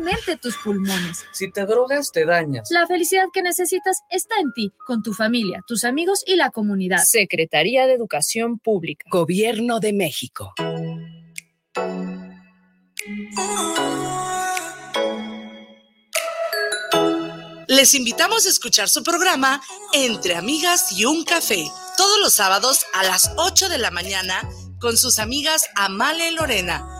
nuevamente tus pulmones. Si te drogas, te dañas. La felicidad que necesitas está en ti, con tu familia, tus amigos y la comunidad. Secretaría de Educación Pública. Gobierno de México. Les invitamos a escuchar su programa Entre Amigas y un Café, todos los sábados a las 8 de la mañana con sus amigas Amale y Lorena,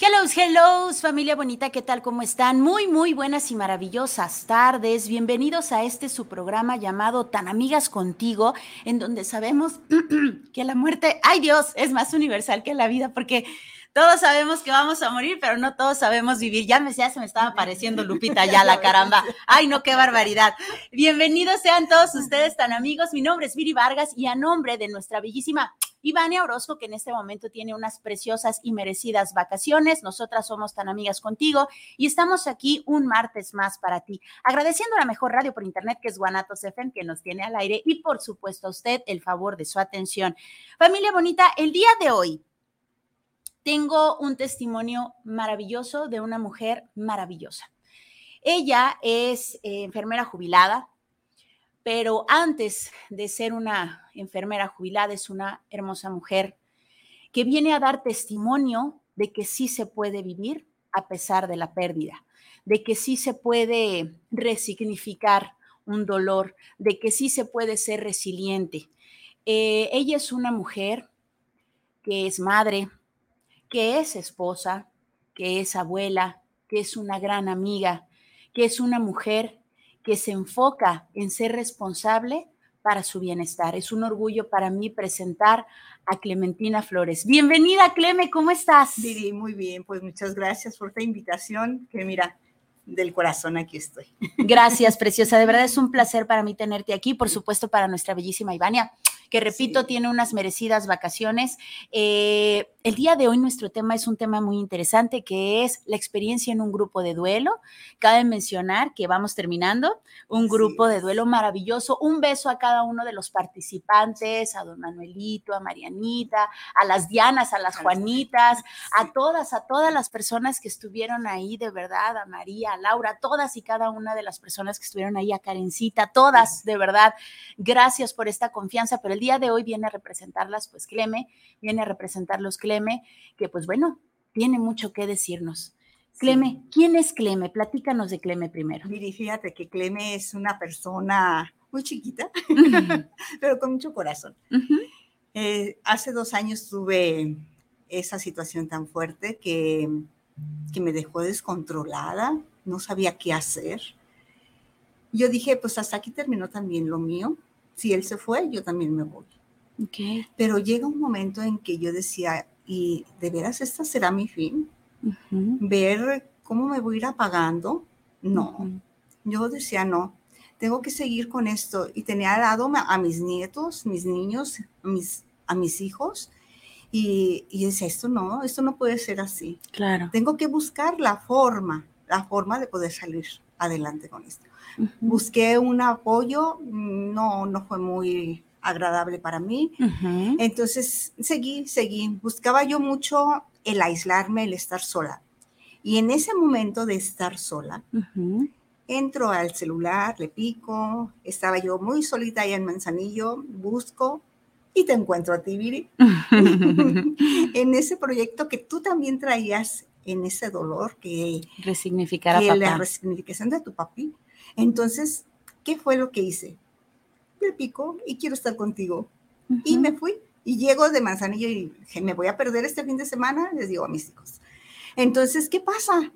Hello, hello, familia bonita, ¿qué tal? ¿Cómo están? Muy, muy buenas y maravillosas tardes. Bienvenidos a este su programa llamado Tan Amigas Contigo, en donde sabemos que la muerte, ay Dios, es más universal que la vida, porque todos sabemos que vamos a morir, pero no todos sabemos vivir. Ya me, ya se me estaba apareciendo Lupita, ya la caramba. Ay, no, qué barbaridad. Bienvenidos sean todos ustedes tan amigos. Mi nombre es Viri Vargas y a nombre de nuestra bellísima Ivania Orozco, que en este momento tiene unas preciosas y merecidas vacaciones. Nosotras somos tan amigas contigo y estamos aquí un martes más para ti. Agradeciendo a la mejor radio por internet, que es Guanatos FM, que nos tiene al aire y por supuesto a usted el favor de su atención. Familia bonita, el día de hoy tengo un testimonio maravilloso de una mujer maravillosa. Ella es eh, enfermera jubilada, pero antes de ser una enfermera jubilada es una hermosa mujer que viene a dar testimonio de que sí se puede vivir a pesar de la pérdida, de que sí se puede resignificar un dolor, de que sí se puede ser resiliente. Eh, ella es una mujer que es madre, que es esposa, que es abuela, que es una gran amiga, que es una mujer que se enfoca en ser responsable para su bienestar. Es un orgullo para mí presentar a Clementina Flores. Bienvenida, Cleme, ¿cómo estás? Viri, muy bien, pues muchas gracias por esta invitación, que mira, del corazón aquí estoy. Gracias, preciosa. De verdad es un placer para mí tenerte aquí, por supuesto para nuestra bellísima Ivania, que repito, tiene unas merecidas vacaciones. Eh, el día de hoy nuestro tema es un tema muy interesante que es la experiencia en un grupo de duelo. Cabe mencionar que vamos terminando un grupo de duelo maravilloso. Un beso a cada uno de los participantes, a don Manuelito, a Marianita, a las Dianas, a las Juanitas, a todas, a todas las personas que estuvieron ahí, de verdad, a María, a Laura, todas y cada una de las personas que estuvieron ahí, a Karencita, todas, de verdad. Gracias por esta confianza, pero el día de hoy viene a representarlas, pues Cleme, viene a representarlos Cleme que pues bueno, tiene mucho que decirnos. Cleme, ¿quién es Cleme? Platícanos de Cleme primero. Miri, fíjate que Cleme es una persona muy chiquita, pero con mucho corazón. Eh, hace dos años tuve esa situación tan fuerte que, que me dejó descontrolada, no sabía qué hacer. Yo dije, pues hasta aquí terminó también lo mío. Si él se fue, yo también me voy. Okay. Pero llega un momento en que yo decía, y de veras esta será mi fin, ver cómo me voy a ir apagando. No, yo decía no, tengo que seguir con esto y tenía al lado a mis nietos, mis niños, mis, a mis hijos Y, y decía, esto no, esto no puede ser así. Claro. Tengo que buscar la forma, la forma de poder salir adelante con esto. Busqué un apoyo, no, no fue muy agradable para mí. Entonces seguí, seguí. Buscaba yo mucho el aislarme, el estar sola. Y en ese momento de estar sola, entro al celular, le pico, estaba yo muy solita allá en Manzanillo, busco y te encuentro a ti, Viri, en ese proyecto que tú también traías en ese dolor que, Resignificar a que la papá. resignificación de tu papi. Entonces, ¿qué fue lo que hice? Le pico y quiero estar contigo. Y Ujú, me fui. Y llego de Manzanillo y dije, me voy a perder este fin de semana, les digo a mis hijos. Entonces, ¿qué pasa?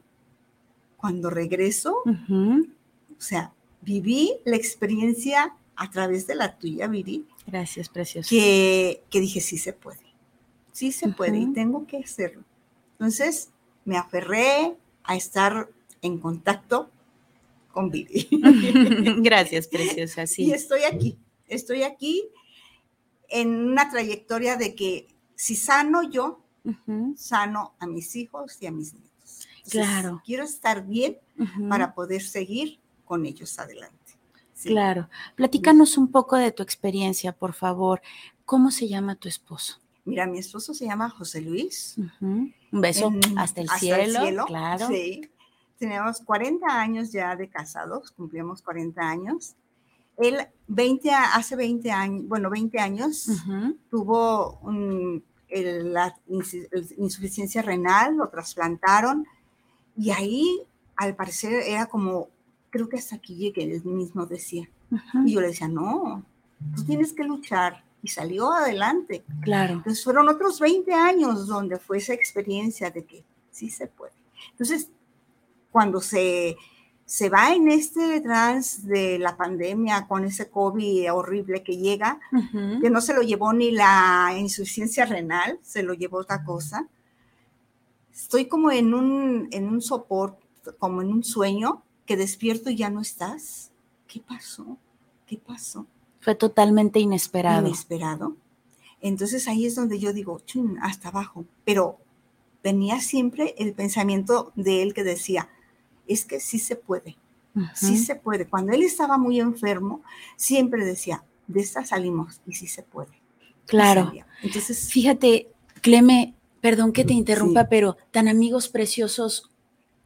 Cuando regreso, o sea, viví la experiencia a través de la tuya, Viri, Gracias, precioso. que, que dije, sí se puede, sí se puede y tengo que hacerlo. Entonces, me aferré a estar en contacto con. Gracias, preciosa. Y Sí. estoy aquí, estoy aquí en una trayectoria de que si sano yo, sano a mis hijos y a mis nietos. Entonces, Claro. Quiero estar bien para poder seguir con ellos adelante. Sí. Claro. Platícanos un poco de tu experiencia, por favor. ¿Cómo se llama tu esposo? Mira, mi esposo se llama José Luis. Un beso en- hasta el cielo. Claro. Sí. Tenemos 40 años ya de casados, cumplimos 40 años. Él 20, a- hace 20 años, bueno, 20 años, Ujú, tuvo un- el- la insuficiencia renal, lo trasplantaron y ahí al parecer era como, creo que hasta aquí llegué, él mismo decía. ujú. Y yo le decía, no, tú tienes que luchar. Y salió adelante. Claro. Entonces fueron otros 20 años donde fue esa experiencia de que sí se puede. Entonces, cuando se, se va en este trance de la pandemia con ese COVID horrible que llega, Ujú. que no se lo llevó ni la insuficiencia renal, se lo llevó otra cosa. Estoy como en un, en un soporte, como en un sueño, que despierto y ya no estás. ¿Qué pasó? ¿Qué pasó? Fue totalmente inesperado. Inesperado. Entonces ahí es donde yo digo, "Chun, hasta abajo. Pero venía siempre el pensamiento de él que decía, es que sí se puede, sí se puede. Cuando él estaba muy enfermo, siempre decía, de esta salimos y sí se puede. Claro. Entonces, Fíjate, Cleme, perdón que te interrumpa, Sí. pero tan amigos preciosos,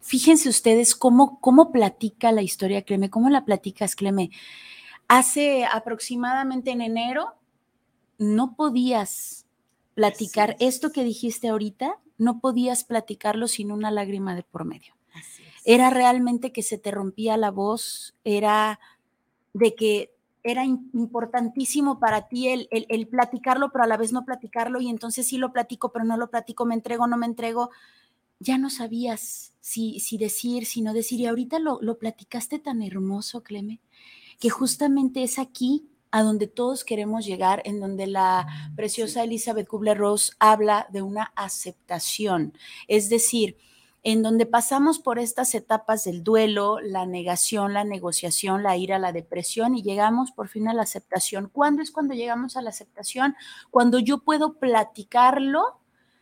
fíjense ustedes cómo, cómo platica la historia Cleme, cómo la platicas, Cleme. Hace aproximadamente en enero no podías platicar esto que dijiste ahorita, no podías platicarlo sin una lágrima de por medio. así es. Era realmente que se te rompía la voz, era de que era im- importantísimo para ti el, el- el platicarlo, pero a la vez no platicarlo, y entonces sí lo platico, pero no lo platico, me entrego, no me entrego. Ya no sabías si, si decir, si no decir, y ahorita lo, lo platicaste tan hermoso, Cleme, que justamente es aquí a donde todos queremos llegar, en donde la preciosa Elizabeth Kubler-Ross habla de una aceptación, es decir, en donde pasamos por estas etapas del duelo, la negación, la negociación, la ira, la depresión y llegamos por fin a la aceptación. ¿Cuándo es cuando llegamos a la aceptación? Cuando yo puedo platicarlo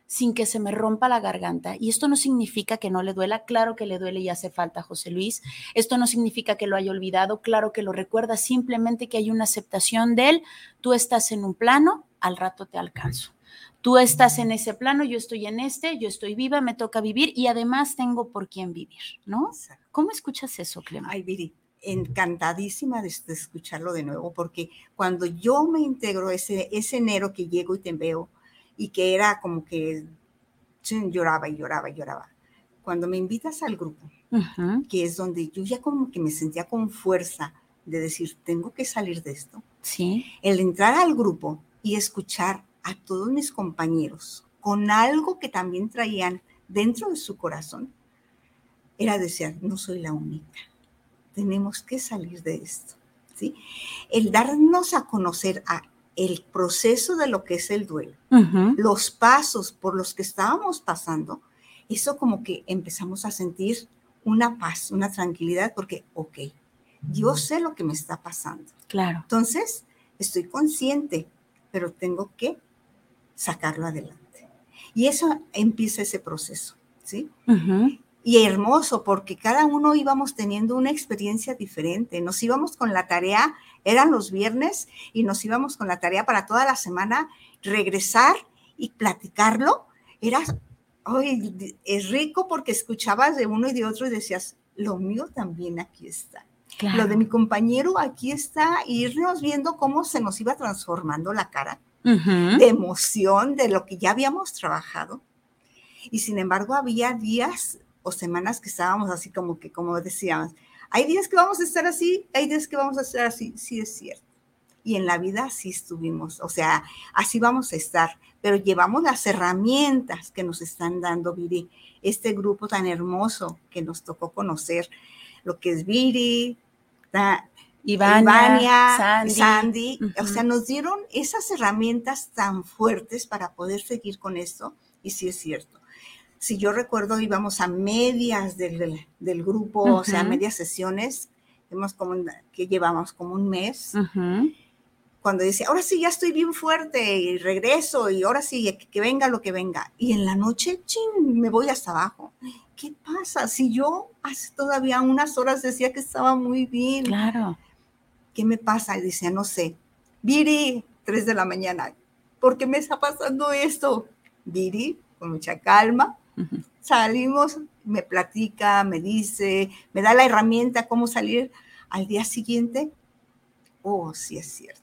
sin que se me rompa la garganta. Y esto no significa que no le duela, claro que le duele y hace falta José Luis. Esto no significa que lo haya olvidado, claro que lo recuerda, simplemente que hay una aceptación de él. Tú estás en un plano, al rato te alcanzo. Tú estás en ese plano, yo estoy en este, yo estoy viva, me toca vivir y además tengo por quién vivir, ¿no? Exacto. ¿Cómo escuchas eso, Clema? Ay, Viri, encantadísima de, de escucharlo de nuevo, porque cuando yo me integro ese, ese enero que llego y te veo, y que era como que lloraba y lloraba y lloraba, cuando me invitas al grupo, que es donde yo ya como que me sentía con fuerza de decir, tengo que salir de esto, Sí, el entrar al grupo y escuchar a todos mis compañeros con algo que también traían dentro de su corazón, era decir, no soy la única, tenemos que salir de esto. ¿sí? El darnos a conocer a el proceso de lo que es el duelo, los pasos por los que estábamos pasando, eso como que empezamos a sentir una paz, una tranquilidad, porque, ok, yo sé lo que me está pasando. claro. Entonces, estoy consciente, pero tengo que sacarlo adelante. Y eso empieza ese proceso, ¿sí? Y hermoso, porque cada uno íbamos teniendo una experiencia diferente. Nos íbamos con la tarea, eran los viernes, y nos íbamos con la tarea para toda la semana, regresar y platicarlo. Era, hoy es rico porque escuchabas de uno y de otro y decías, lo mío también aquí está. Claro. Lo de mi compañero aquí está, y irnos viendo cómo se nos iba transformando la cara De emoción de lo que ya habíamos trabajado. Y sin embargo, había días o semanas que estábamos así como que, como decíamos, hay días que vamos a estar así, hay días que vamos a estar así, sí es cierto. Y en la vida así estuvimos, o sea, así vamos a estar, pero llevamos las herramientas que nos están dando, Viri, este grupo tan hermoso que nos tocó conocer, lo que es Viri, Ivania, Sandy. O sea, nos dieron esas herramientas tan fuertes para poder seguir con esto, y sí es cierto. Si yo recuerdo, íbamos a medias del, del- del grupo, o sea, medias sesiones, hemos como que llevamos como un mes, cuando dice, ahora sí, ya estoy bien fuerte y regreso, y ahora sí, que, que venga lo que venga. Y en la noche, chin, me voy hasta abajo. ¿Qué pasa? Si yo hace todavía unas horas decía que estaba muy bien. Claro. ¿Qué me pasa? Y dice, no sé, Viri, 3 de la mañana, ¿por qué me está pasando esto? Viri, con mucha calma, salimos, me platica, me dice, me da la herramienta cómo salir. Al día siguiente, oh, sí es cierto,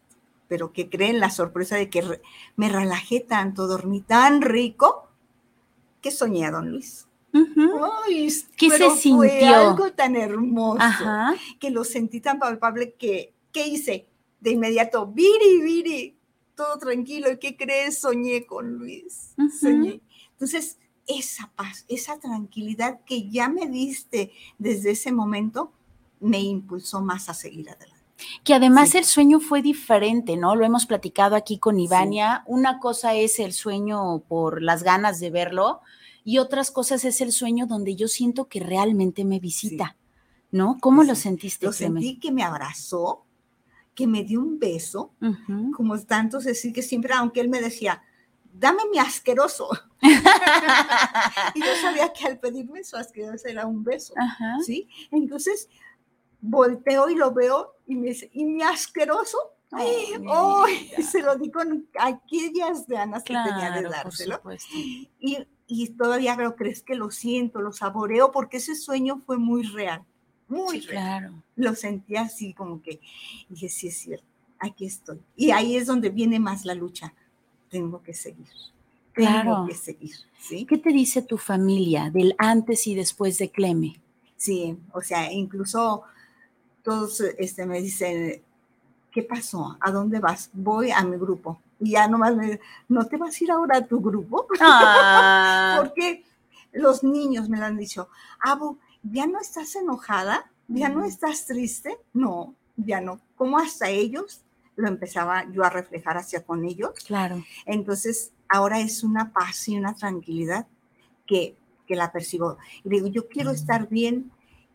pero que creen la sorpresa de que re- me relajé tanto, dormí tan rico, que soñé a don Luis. Ay, ¿Qué se pero Fue sintió? algo tan hermoso Ajá. que lo sentí tan palpable que, ¿qué hice? De inmediato, Viri, Viri, todo tranquilo, ¿y qué crees? Soñé con Luis, soñé. Entonces, esa paz, esa tranquilidad que ya me diste desde ese momento, me impulsó más a seguir adelante. Que además Sí. el sueño fue diferente, ¿no? Lo hemos platicado aquí con Ivania. Una cosa es el sueño por las ganas de verlo y otras cosas es el sueño donde yo siento que realmente me visita, ¿no? ¿Cómo lo Sí. sentiste, Lo sentí que me abrazó, que me dio un beso, como tantos decir que siempre, aunque él me decía, dame mi asqueroso. y yo sabía que al pedirme su asqueroso era un beso. Ajá. ¿sí? Entonces volteo y lo veo y me dice, ¿y mi asqueroso? Ay, mi ¡Ay! vida. se lo di con aquellas ganas que tenía de dárselo. Y, y todavía lo crees que lo siento, lo saboreo, porque ese sueño fue muy real, muy Sí, claro. Lo sentí así como que, dije, sí es cierto, aquí estoy. Y ahí es donde viene más la lucha. Tengo que seguir. Claro. Tengo que seguir, ¿sí? ¿Qué te dice tu familia del antes y después de Cleme? Sí, o sea, incluso todos este, me dicen, ¿qué pasó? ¿A dónde vas? Voy a mi grupo. Y ya nomás me ¿no te vas a ir ahora a tu grupo? Ah, Porque los niños me lo han dicho, Abu, ¿ya no estás enojada? ¿Ya no Mm. estás triste? No, ya no. Como hasta ellos lo empezaba yo a reflejar hacia con ellos. claro. Entonces, ahora es una paz y una tranquilidad que, que la percibo. Y digo, yo quiero estar bien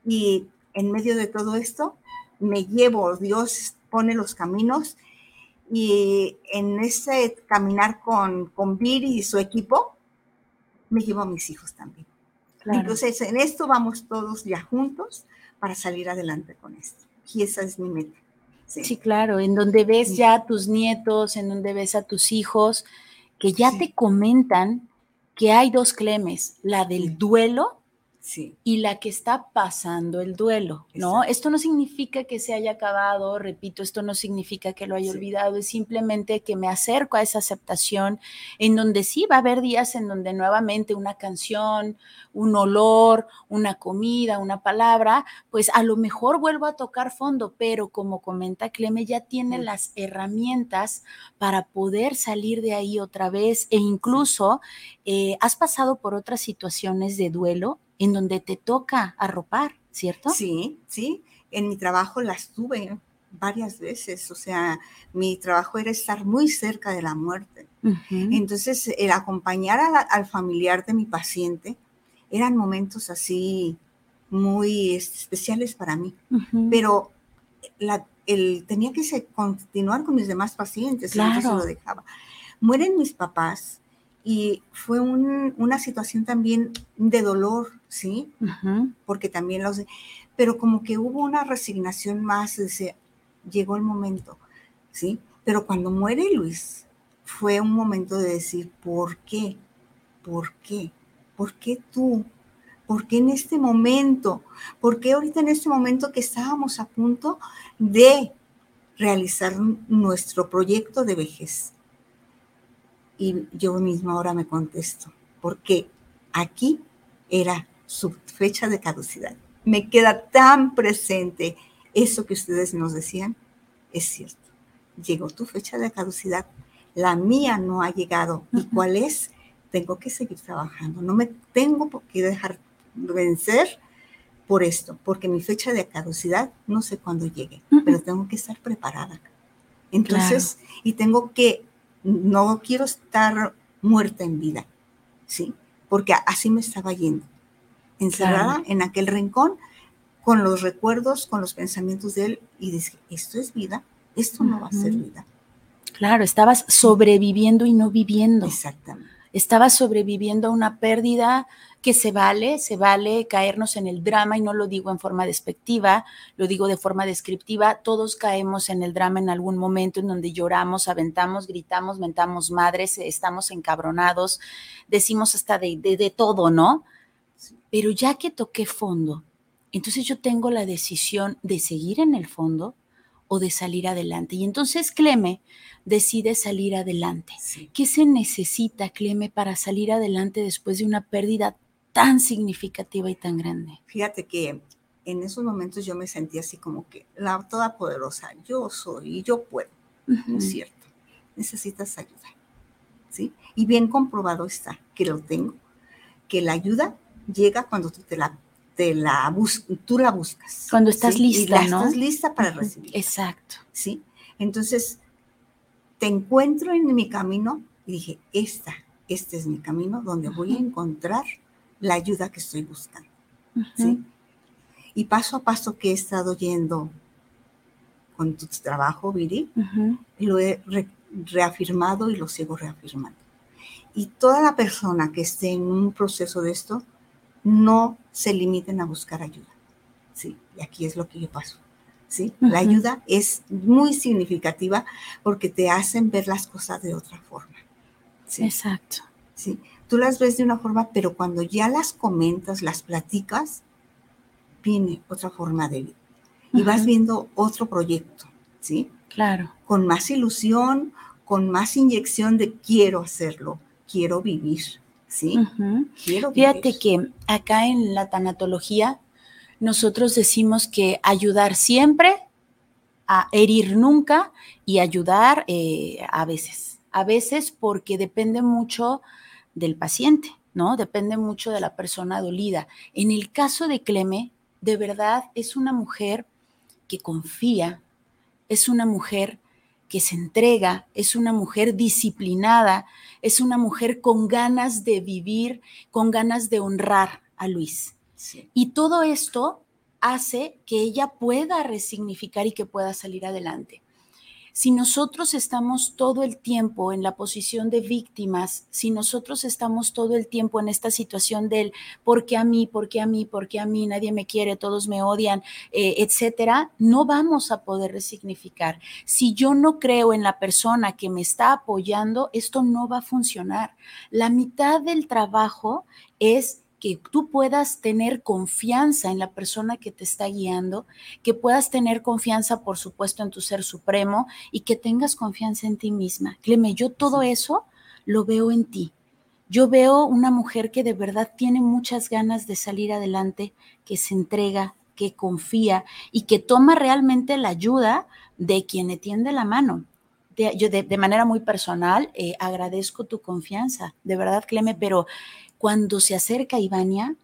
y en medio de todo esto me llevo, Dios pone los caminos y en ese caminar con, con Viri y su equipo, me llevo a mis hijos también. Claro. Entonces, en esto vamos todos ya juntos para salir adelante con esto. Y esa es mi meta. Sí. Sí, claro, en donde ves ya a tus nietos, en donde ves a tus hijos, que ya Sí. te comentan que hay dos clemes, la del duelo sí. y la que está pasando el duelo, ¿no? Exacto. Esto no significa que se haya acabado, repito, esto no significa que lo haya Sí. olvidado, es simplemente que me acerco a esa aceptación en donde sí va a haber días en donde nuevamente una canción, un olor, una comida, una palabra, pues a lo mejor vuelvo a tocar fondo, pero como comenta Cleme, ya tiene Sí. las herramientas para poder salir de ahí otra vez e incluso eh, has pasado por otras situaciones de duelo en donde te toca arropar, ¿cierto? Sí, sí. En mi trabajo las tuve varias veces. O sea, mi trabajo era estar muy cerca de la muerte. Entonces, el acompañar a la- al familiar de mi paciente eran momentos así muy especiales para mí. Pero la- el, tenía que se- continuar con mis demás pacientes. entonces Claro. lo dejaba. Mueren mis papás Y fue un- una situación también de dolor, ¿sí? Porque también los... Pero como que hubo una resignación más, dice, llegó el momento, ¿sí? Pero cuando muere Luis, fue un momento de decir, ¿por qué? ¿Por qué? ¿Por qué tú? ¿Por qué en este momento? ¿Por qué ahorita en este momento que estábamos a punto de realizar nuestro proyecto de vejez? Y yo misma ahora me contesto, porque aquí era su fecha de caducidad. Me queda tan presente eso que ustedes nos decían, es cierto. Llegó tu fecha de caducidad, la mía no ha llegado. ¿Y cuál es? Tengo que seguir trabajando. No me tengo por qué dejar vencer por esto, porque mi fecha de caducidad no sé cuándo llegue, pero tengo que estar preparada. Entonces, y tengo que, no quiero estar muerta en vida, ¿sí? Porque así me estaba yendo, encerrada Claro. en aquel rincón, con los recuerdos, con los pensamientos de él, y dije, esto es vida, esto no va a ser vida. Claro, estabas sobreviviendo y no viviendo. Exactamente. Estabas sobreviviendo a una pérdida que se vale, se vale caernos en el drama y no lo digo en forma despectiva, lo digo de forma descriptiva. Todos caemos en el drama en algún momento en donde lloramos, aventamos, gritamos, mentamos madres, estamos encabronados, decimos hasta de, de, de todo, ¿no? Pero ya que toqué fondo, entonces yo tengo la decisión de seguir en el fondo o de salir adelante. Y entonces Cleme decide salir adelante. Sí. ¿Qué se necesita, Cleme, para salir adelante después de una pérdida tan significativa y tan grande? Fíjate que en esos momentos yo me sentía así como que la todopoderosa, yo soy y yo puedo. No es cierto. Necesitas ayuda. ¿Sí? Y bien comprobado está que lo tengo, que la ayuda llega cuando tú te la, te la bus tú la buscas. Cuando estás ¿sí? Y lista, la ¿no? Estás lista para recibir. Exacto. ¿sí? Entonces, te encuentro en mi camino y dije, esta, este es mi camino donde voy a encontrar la ayuda que estoy buscando. ¿sí? Y paso a paso que he estado yendo con tu trabajo, Viri, lo he re- reafirmado y lo sigo reafirmando. Y toda la persona que esté en un proceso de esto, no se limiten a buscar ayuda. ¿sí? Y aquí es lo que yo paso. ¿sí? La ayuda es muy significativa porque te hacen ver las cosas de otra forma. ¿sí? Exacto. ¿sí? Tú las ves de una forma, pero cuando ya las comentas, las platicas, viene otra forma de vida. Y vas viendo otro proyecto, ¿sí? Claro. Con más ilusión, con más inyección de quiero hacerlo, quiero vivir, ¿sí? Fíjate que acá en la tanatología nosotros decimos que ayudar siempre, a herir nunca y ayudar eh, a veces. A veces porque depende mucho del paciente, ¿no? Depende mucho de la persona dolida. En el caso de Cleme, de verdad es una mujer que confía, es una mujer que se entrega, es una mujer disciplinada, es una mujer con ganas de vivir, con ganas de honrar a Luis. Sí. Y todo esto hace que ella pueda resignificar y que pueda salir adelante. Si nosotros estamos todo el tiempo en la posición de víctimas, si nosotros estamos todo el tiempo en esta situación del por qué a mí, por qué a mí, por qué a mí, nadie me quiere, todos me odian, eh, etcétera, no vamos a poder resignificar. Si yo no creo en la persona que me está apoyando, esto no va a funcionar. La mitad del trabajo es que tú puedas tener confianza en la persona que te está guiando, que puedas tener confianza, por supuesto, en tu ser supremo y que tengas confianza en ti misma. Cleme, yo todo eso lo veo en ti. Yo veo una mujer que de verdad tiene muchas ganas de salir adelante, que se entrega, que confía y que toma realmente la ayuda de quien le tiende la mano. De, yo de, de manera muy personal eh, agradezco tu confianza, de verdad, Cleme, pero cuando se acerca Ivania,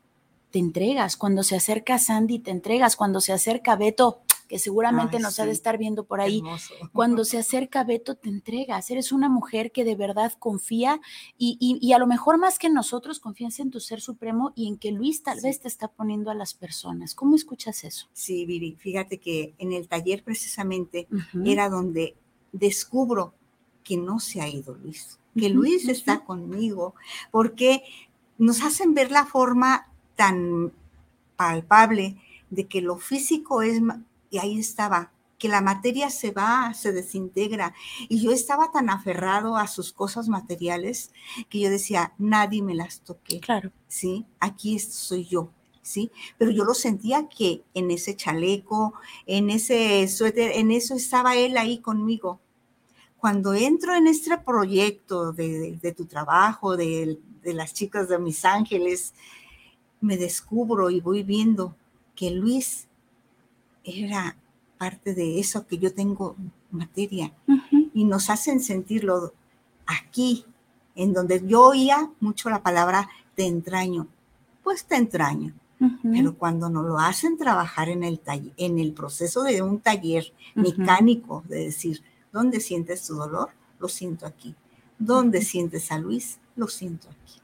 te entregas. Cuando se acerca Sandy, te entregas. Cuando se acerca Beto, que seguramente Ay, nos sí. ha de estar viendo por ahí. Hermoso. Cuando se acerca Beto, te entregas. Eres una mujer que de verdad confía y, y- y a lo mejor más que nosotros confías en tu ser supremo y en que Luis tal Sí. vez te está poniendo a las personas. ¿Cómo escuchas eso? Sí, Viri, fíjate que en el taller precisamente era donde descubro que no se ha ido Luis, que Luis está conmigo, porque nos hacen ver la forma tan palpable de que lo físico es, y ahí estaba, que la materia se va, se desintegra. Y yo estaba tan aferrado a sus cosas materiales que yo decía, nadie me las toque. Claro. Sí, aquí soy yo. ¿Sí? Pero yo lo sentía que en ese chaleco, en ese suéter, en eso estaba él ahí conmigo. Cuando entro en este proyecto de, de tu trabajo, de, de las chicas de mis ángeles, me descubro y voy viendo que Luis era parte de eso que yo tengo materia. Y nos hacen sentirlo aquí, en donde yo oía mucho la palabra te entraño, pues te entraño. Pero cuando nos lo hacen trabajar en el, en el proceso de un taller mecánico, de decir, ¿dónde sientes tu dolor? Lo siento aquí. ¿Dónde sientes a Luis? Lo siento aquí.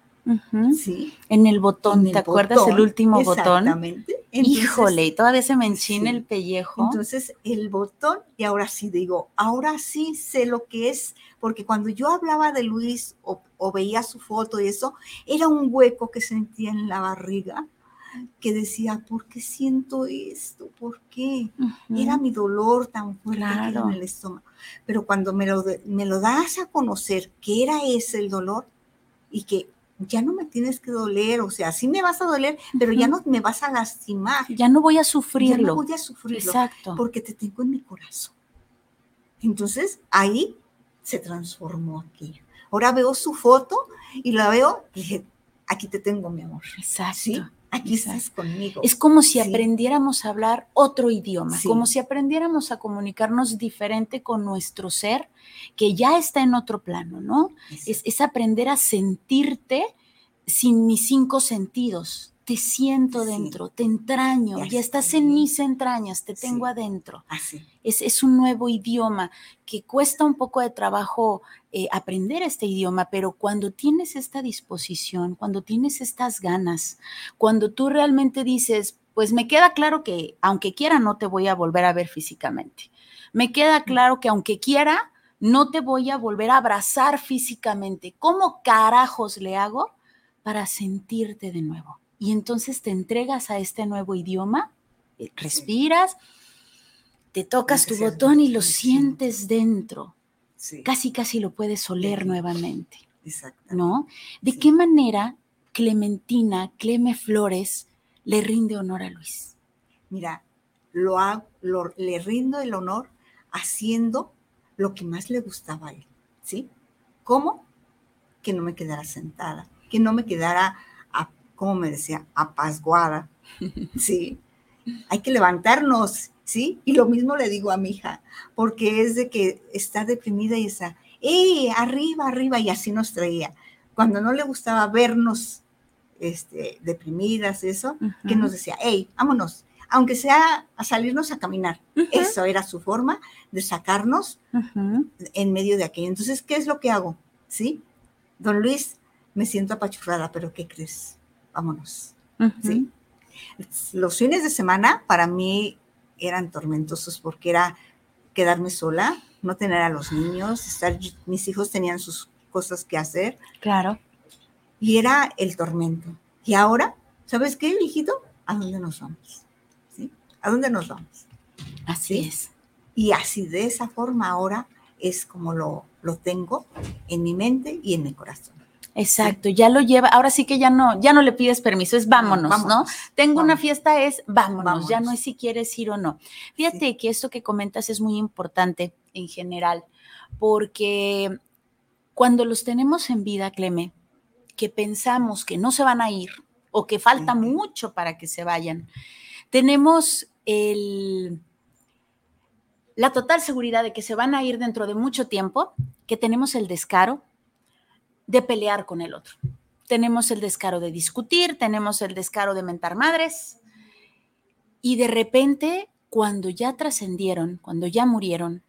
Sí. En el botón, ¿te acuerdas el último botón? Exactamente. Híjole, todavía se me enchina el pellejo. Entonces, el botón, y ahora sí digo, ahora sí sé lo que es, porque cuando yo hablaba de Luis o, veía su foto y eso, era un hueco que sentía en la barriga, que decía, ¿por qué siento esto? ¿Por qué? Era mi dolor tan fuerte en el estómago. Pero cuando me lo, me lo das a conocer que era ese el dolor y que ya no me tienes que doler, o sea, sí me vas a doler, pero ya no me vas a lastimar. Ya no voy a sufrirlo. Ya no voy a sufrirlo. Exacto. Porque te tengo en mi corazón. Entonces, ahí se transformó aquello. Ahora veo su foto y la veo y dije, aquí te tengo, mi amor. Exacto. Aquí estás conmigo. Es como si aprendiéramos a hablar otro idioma, como si aprendiéramos a comunicarnos diferente con nuestro ser, que ya está en otro plano, ¿no? Es, es, aprender a sentirte sin mis cinco sentidos, te siento dentro, te entraño, ya, estás en mis entrañas, te tengo adentro. Así. Es, es, un nuevo idioma que cuesta un poco de trabajo eh, aprender este idioma, pero cuando tienes esta disposición, cuando tienes estas ganas, cuando tú realmente dices, pues me queda claro que aunque quiera no te voy a volver a ver físicamente. Me queda claro que aunque quiera no te voy a volver a abrazar físicamente. ¿Cómo carajos le hago para sentirte de nuevo? Y entonces te entregas a este nuevo idioma, eh, respiras, te tocas tu botón y lo sientes dentro. Casi, casi lo puedes oler nuevamente. Exacto. ¿No? ¿De qué manera Clementina, Cleme Flores, le rinde honor a Luis? Mira, lo, le rindo el honor haciendo lo que más le gustaba a él, ¿sí? ¿Cómo? Que no me quedara sentada, que no me quedara como me decía, apazguada, ¿sí? Hay que levantarnos, ¿sí? Y lo mismo le digo a mi hija, porque es de que está deprimida y está, ¡eh, arriba, arriba! Y así nos traía. Cuando no le gustaba vernos este, deprimidas, eso, que nos decía, ¡hey, vámonos! Aunque sea a salirnos a caminar. Eso era su forma de sacarnos en medio de aquello. Entonces, ¿qué es lo que hago? ¿Sí? Don Luis, me siento apachurrada, pero ¿qué crees? Vámonos. ¿sí? Los fines de semana para mí eran tormentosos porque era quedarme sola, no tener a los niños, estar, mis hijos tenían sus cosas que hacer. Claro. Y era el tormento. Y ahora, ¿sabes qué, hijito? ¿A dónde nos vamos? ¿Sí? ¿A dónde nos vamos? Así es. Y así de esa forma ahora es como lo, lo tengo en mi mente y en mi corazón. Exacto, ya lo lleva, ahora sí que ya no, ya no le pides permiso, es vámonos, ¿no? Tengo una fiesta, es vámonos, ya no es si quieres ir o no. Fíjate que esto que comentas es muy importante en general, porque cuando los tenemos en vida, Cleme, que pensamos que no se van a ir o que falta mucho para que se vayan, tenemos el, la total seguridad de que se van a ir dentro de mucho tiempo, que tenemos el descaro de pelear con el otro. Tenemos el descaro de discutir, tenemos el descaro de mentar madres. Y de repente, cuando ya trascendieron, cuando ya murieron,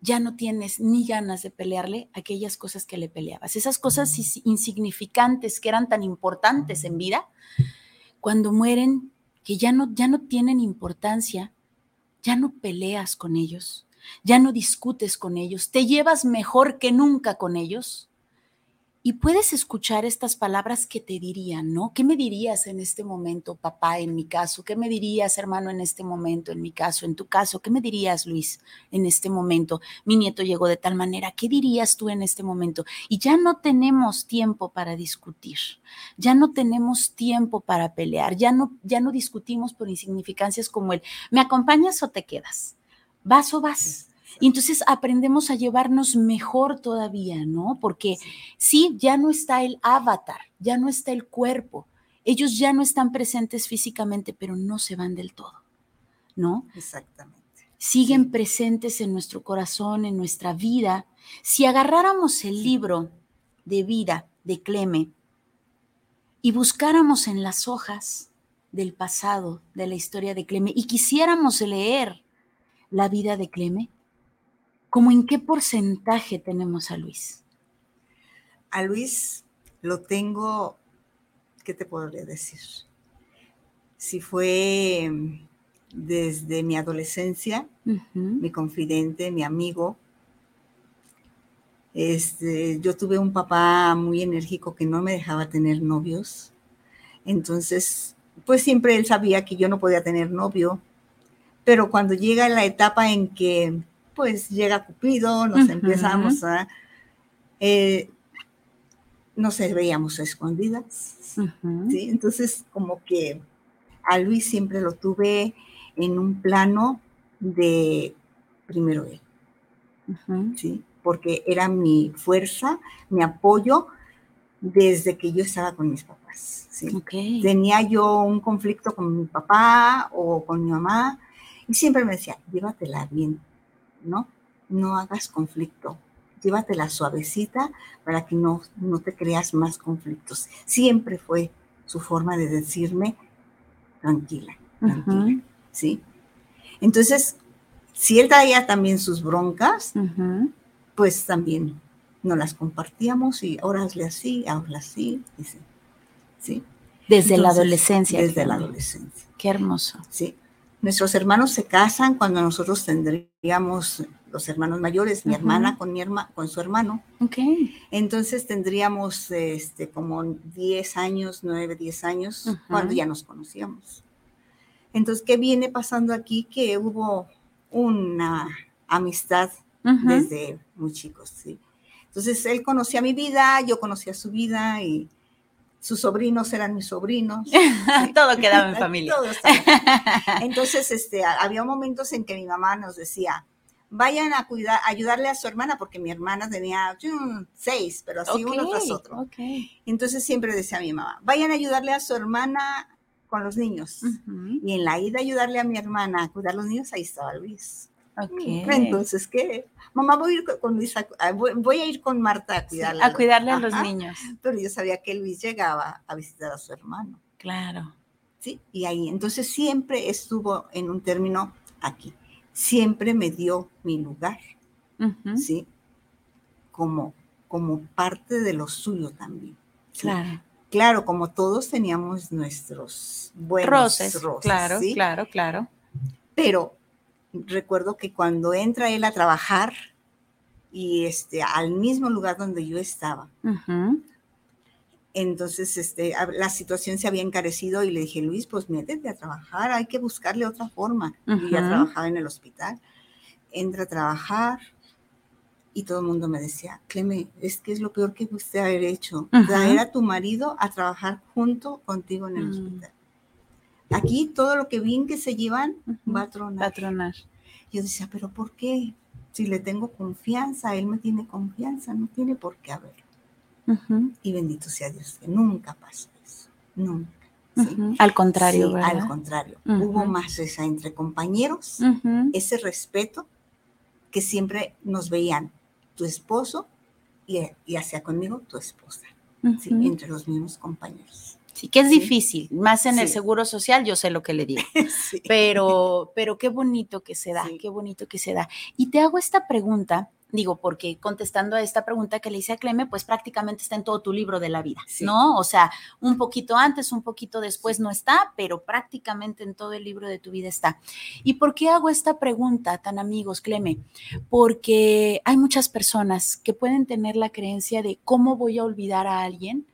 ya no tienes ni ganas de pelearle aquellas cosas que le peleabas, esas cosas insignificantes que eran tan importantes en vida, cuando mueren, que ya no, ya no tienen importancia, ya no peleas con ellos, ya no discutes con ellos, te llevas mejor que nunca con ellos. Y puedes escuchar estas palabras que te dirían, ¿no? ¿Qué me dirías en este momento, papá, en mi caso? ¿Qué me dirías, hermano, en este momento, en mi caso, en tu caso? ¿Qué me dirías, Luis, en este momento? Mi nieto llegó de tal manera, ¿qué dirías tú en este momento? Y ya no tenemos tiempo para discutir, ya no tenemos tiempo para pelear, ya no, ya no discutimos por insignificancias como el, ¿me acompañas o te quedas? ¿Vas o vas? Y entonces aprendemos a llevarnos mejor todavía, ¿no? Porque sí. ya no está el avatar, ya no está el cuerpo. Ellos ya no están presentes físicamente, pero no se van del todo, ¿no? Exactamente. Siguen presentes en nuestro corazón, en nuestra vida. Si agarráramos el libro de vida de Cleme y buscáramos en las hojas del pasado, de la historia de Cleme, y quisiéramos leer la vida de Cleme, ¿Cómo en qué porcentaje tenemos a Luis? A Luis lo tengo, ¿qué te podría decir? Si fue desde mi adolescencia, mi confidente, mi amigo. Este, yo tuve un papá muy enérgico que no me dejaba tener novios. Entonces, pues siempre él sabía que yo no podía tener novio. Pero cuando llega la etapa en que pues llega Cupido, nos empezamos a, eh, nos veíamos escondidas, ¿sí? Entonces, como que a Luis siempre lo tuve en un plano de primero él, ¿sí? Porque era mi fuerza, mi apoyo desde que yo estaba con mis papás, ¿sí? Tenía yo un conflicto con mi papá o con mi mamá y siempre me decía, llévatela bien, ¿no? No hagas conflicto. Llévatela suavecita para que no, no te creas más conflictos. Siempre fue su forma de decirme, tranquila, tranquila, ¿sí? Entonces, si él traía también sus broncas, pues también no las compartíamos y ahora hazle así, ahora así, ¿sí? Desde la adolescencia. Desde la adolescencia. Qué hermoso. Sí. Nuestros hermanos se casan cuando nosotros tendríamos los hermanos mayores, mi hermana con mi hermana, con su hermano. Okay. Entonces tendríamos este como 10 años, 9, 10 años cuando ya nos conocíamos. Entonces, ¿qué viene pasando aquí? Que hubo una amistad desde muy chicos, ¿sí? Entonces, él conocía mi vida, yo conocía su vida y sus sobrinos eran mis sobrinos. Todo quedaba en familia. Entonces, este, había momentos en que mi mamá nos decía, vayan a cuidar, ayudarle a su hermana, porque mi hermana tenía seis, pero así uno tras otro. Entonces siempre decía a mi mamá, vayan a ayudarle a su hermana con los niños. Y en la ida a ayudarle a mi hermana a cuidar los niños, ahí estaba Luis. Entonces, ¿qué? Mamá, voy a ir con Luisa, ah, voy, a ir con Marta a cuidarle. a cuidarle a los niños. Pero yo sabía que Luis llegaba a visitar a su hermano. Claro. Sí, y ahí, entonces siempre estuvo en un término aquí. Siempre me dio mi lugar, ¿sí? Como, como parte de lo suyo también. Claro. Claro, como todos teníamos nuestros buenos roces. claro, claro, claro. Pero recuerdo que cuando entra él a trabajar y este, al mismo lugar donde yo estaba, entonces este, la situación se había encarecido y le dije, Luis, pues métete a trabajar, hay que buscarle otra forma. Yo ya trabajaba en el hospital, entra a trabajar y todo el mundo me decía, Cleme, es que es lo peor que usted haber hecho, traer a tu marido a trabajar junto contigo en el mm. hospital. Aquí todo lo que bien que se llevan va a tronar. Va a tronar. Yo decía, pero ¿por qué? Si le tengo confianza, él me tiene confianza, no tiene por qué haber. Y bendito sea Dios, que nunca pasó eso, nunca. Al contrario, ¿verdad? Al contrario, hubo más esa entre compañeros, ese respeto que siempre nos veían tu esposo y, y hacia conmigo tu esposa, entre los mismos compañeros. Sí, que es difícil, más en el seguro social, yo sé lo que le digo, pero, pero qué bonito que se da, qué bonito que se da. Y te hago esta pregunta digo, porque contestando a esta pregunta que le hice a Cleme, pues prácticamente está en todo tu libro de la vida, ¿no? O sea, un poquito antes, un poquito después no está, pero prácticamente en todo el libro de tu vida está. ¿Y por qué hago esta pregunta, tan amigos, Cleme? Porque hay muchas personas que pueden tener la creencia de cómo voy a olvidar a alguien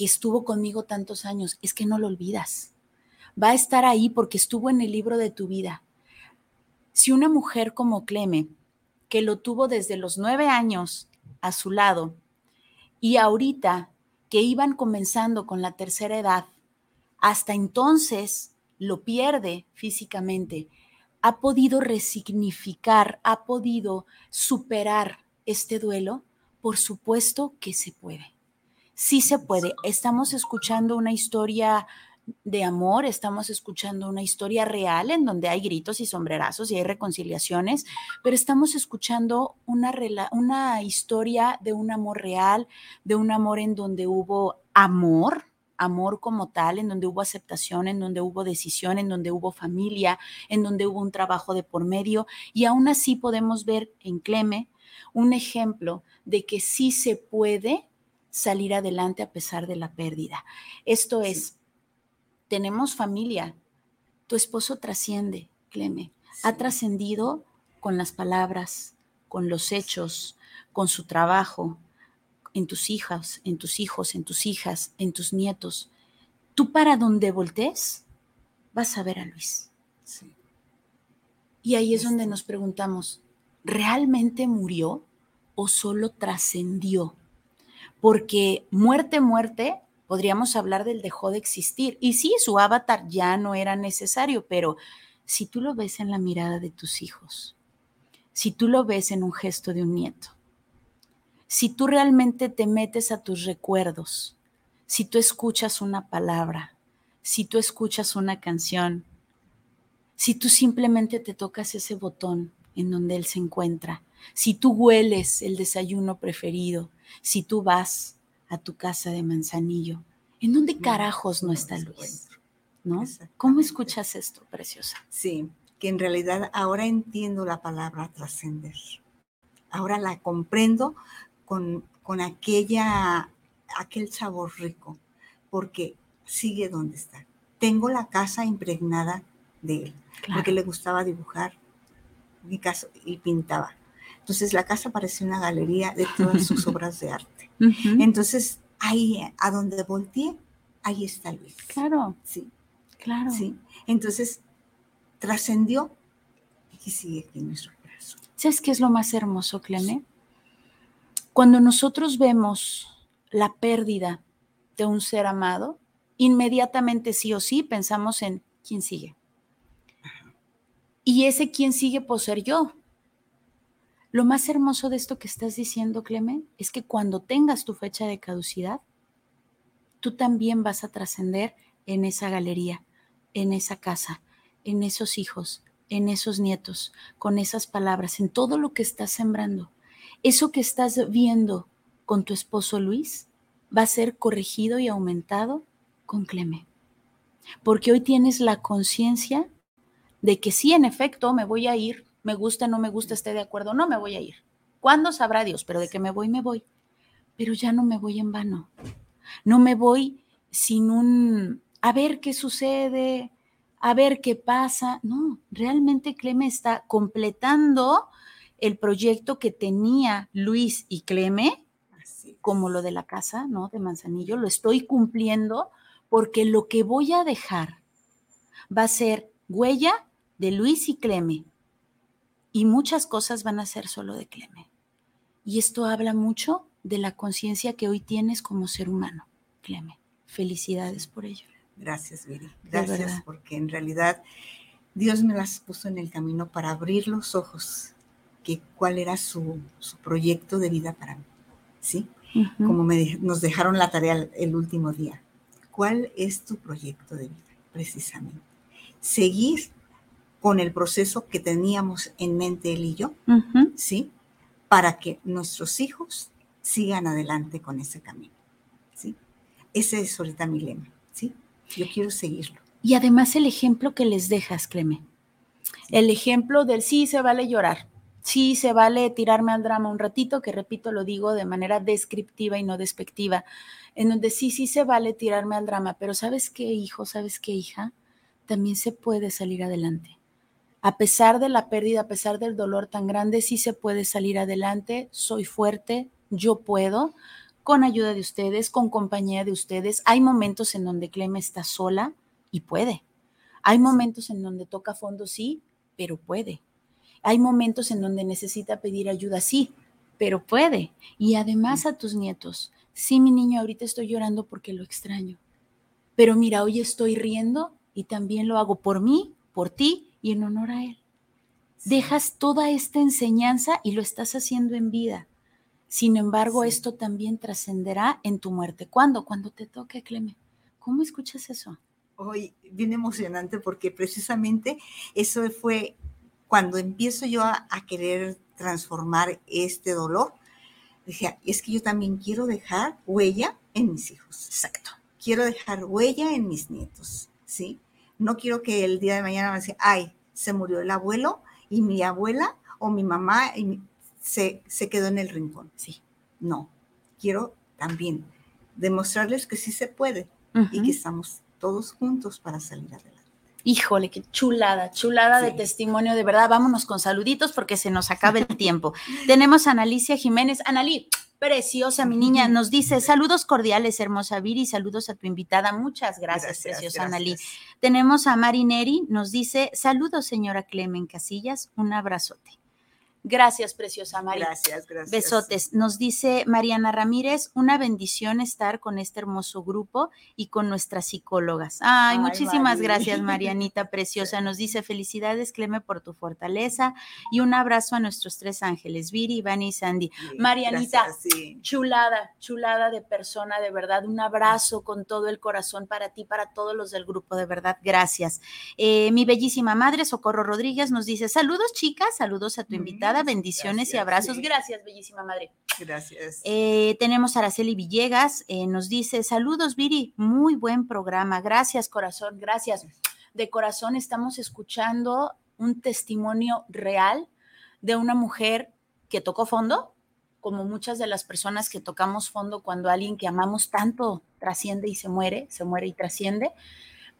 que estuvo conmigo tantos años. Es que no lo olvidas. Va a estar ahí porque estuvo en el libro de tu vida. Si una mujer como Cleme, que lo tuvo desde los nueve años a su lado y ahorita que iban comenzando con la tercera edad, hasta entonces lo pierde físicamente, ha podido resignificar, ha podido superar este duelo, por supuesto que se puede. Sí se puede. Estamos escuchando una historia de amor, estamos escuchando una historia real en donde hay gritos y sombrerazos y hay reconciliaciones, pero estamos escuchando una, una historia de un amor real, de un amor en donde hubo amor, amor como tal, en donde hubo aceptación, en donde hubo decisión, en donde hubo familia, en donde hubo un trabajo de por medio. Y aún así podemos ver en Cleme un ejemplo de que sí se puede salir adelante a pesar de la pérdida. Esto es, tenemos familia. Tu esposo trasciende, Cleme. Ha trascendido con las palabras, con los hechos, con su trabajo, en tus hijas, en tus hijos, en tus hijas, en tus nietos. Tú para donde voltees, vas a ver a Luis. Y ahí es donde nos preguntamos, ¿realmente murió o solo trascendió? Porque muerte, muerte, podríamos hablar del dejó de existir. Y sí, su avatar ya no era necesario, pero si tú lo ves en la mirada de tus hijos, si tú lo ves en un gesto de un nieto, si tú realmente te metes a tus recuerdos, si tú escuchas una palabra, si tú escuchas una canción, si tú simplemente te tocas ese botón en donde él se encuentra, si tú hueles el desayuno preferido, si tú vas a tu casa de Manzanillo. ¿En dónde carajos no está Luis? ¿No? ¿Cómo escuchas esto, preciosa? Sí, que en realidad ahora entiendo la palabra trascender. Ahora la comprendo con, con aquella, aquel sabor rico, porque sigue donde está. Tengo la casa impregnada de él, porque le gustaba dibujar mi casa y pintaba. Entonces la casa parece una galería de todas sus obras de arte. Entonces, ahí, a donde volteé, ahí está Luis. Claro. Sí. Claro. Sí. Entonces, trascendió y sigue aquí en nuestro corazón. ¿Sabes qué es lo más hermoso, Cleme? Cuando nosotros vemos la pérdida de un ser amado, inmediatamente sí o sí pensamos en quién sigue. Y ese quién sigue por ser yo, lo más hermoso de esto que estás diciendo, Clemen, es que cuando tengas tu fecha de caducidad, tú también vas a trascender en esa galería, en esa casa, en esos hijos, en esos nietos, con esas palabras, en todo lo que estás sembrando. Eso que estás viendo con tu esposo Luis va a ser corregido y aumentado con Clemen. Porque hoy tienes la conciencia de que sí, en efecto, me voy a ir me gusta, no me gusta, esté de acuerdo, no me voy a ir. ¿Cuándo sabrá Dios? Pero de que me voy, me voy. Pero ya no me voy en vano. No me voy sin un, a ver qué sucede, a ver qué pasa. No, realmente Cleme está completando el proyecto que tenía Luis y Cleme, como lo de la casa, ¿no? De Manzanillo, lo estoy cumpliendo porque lo que voy a dejar va a ser huella de Luis y Cleme y muchas cosas van a ser solo de Cleme. Y esto habla mucho de la conciencia que hoy tienes como ser humano, Cleme. Felicidades por ello. Gracias, Viri. Gracias, porque en realidad Dios me las puso en el camino para abrir los ojos, que cuál era su, proyecto de vida para mí. ¿Sí? Como me, nos dejaron la tarea el último día. ¿Cuál es tu proyecto de vida? Precisamente. Seguir con el proceso que teníamos en mente él y yo, ¿sí? Para que nuestros hijos sigan adelante con ese camino, ¿sí? Ese es ahorita mi lema, ¿sí? Yo quiero seguirlo. Y además el ejemplo que les dejas, Cleme. El ejemplo del sí se vale llorar. Sí, se vale tirarme al drama un ratito, que repito, lo digo de manera descriptiva y no despectiva, en donde sí, sí se vale tirarme al drama, pero ¿sabes qué, hijo? ¿Sabes qué, hija? También se puede salir adelante. A pesar de la pérdida, a pesar del dolor tan grande, sí se puede salir adelante. Soy fuerte, yo puedo, con ayuda de ustedes, con compañía de ustedes. Hay momentos en donde Cleme está sola y puede. Hay momentos en donde toca fondo, sí, pero puede. Hay momentos en donde necesita pedir ayuda, sí, pero puede. Y además a tus nietos, sí, mi niño, ahorita estoy llorando porque lo extraño. Pero mira, hoy estoy riendo y también lo hago por mí, por ti y en honor a él. Dejas toda esta enseñanza y lo estás haciendo en vida. Sin embargo, esto también trascenderá en tu muerte. ¿Cuándo? Cuando te toque, Cleme. ¿Cómo escuchas eso? Hoy, bien emocionante porque precisamente eso fue cuando empiezo yo a, querer transformar este dolor. Dije, es que yo también quiero dejar huella en mis hijos. Exacto. Quiero dejar huella en mis nietos, ¿sí? No quiero que el día de mañana me diga, ay, se murió el abuelo y mi abuela o mi mamá y se, quedó en el rincón. Sí, no. Quiero también demostrarles que sí se puede y que estamos todos juntos para salir adelante. Híjole, qué chulada, chulada de testimonio, de verdad. Vámonos con saluditos porque se nos acaba el tiempo. Tenemos a Analicia Jiménez. Analí, preciosa, mi niña, nos dice saludos cordiales, hermosa Viri, saludos a tu invitada. Muchas gracias, preciosa Analí. Tenemos a Marineri, nos dice saludos, señora Clemen Casillas, un abrazote. Gracias, preciosa María. Gracias, gracias. Besotes. Nos dice Mariana Ramírez, una bendición estar con este hermoso grupo y con nuestras psicólogas. Ay, muchísimas gracias, Marianita preciosa. Nos dice felicidades, Cleme, por tu fortaleza y un abrazo a nuestros tres ángeles, Viri, Iván y Sandy. Marianita, chulada, chulada de persona, de verdad. Un abrazo con todo el corazón para ti, para todos los del grupo, de verdad. Gracias. Eh, mi bellísima madre, Socorro Rodríguez, nos dice saludos, chicas, saludos a tu invitada bendiciones y abrazos. Gracias, bellísima madre. Gracias. Eh, tenemos a Araceli Villegas, eh, nos dice, saludos, Viri, muy buen programa. Gracias, corazón, gracias. De corazón estamos escuchando un testimonio real de una mujer que tocó fondo, como muchas de las personas que tocamos fondo cuando alguien que amamos tanto trasciende y se muere, se muere y trasciende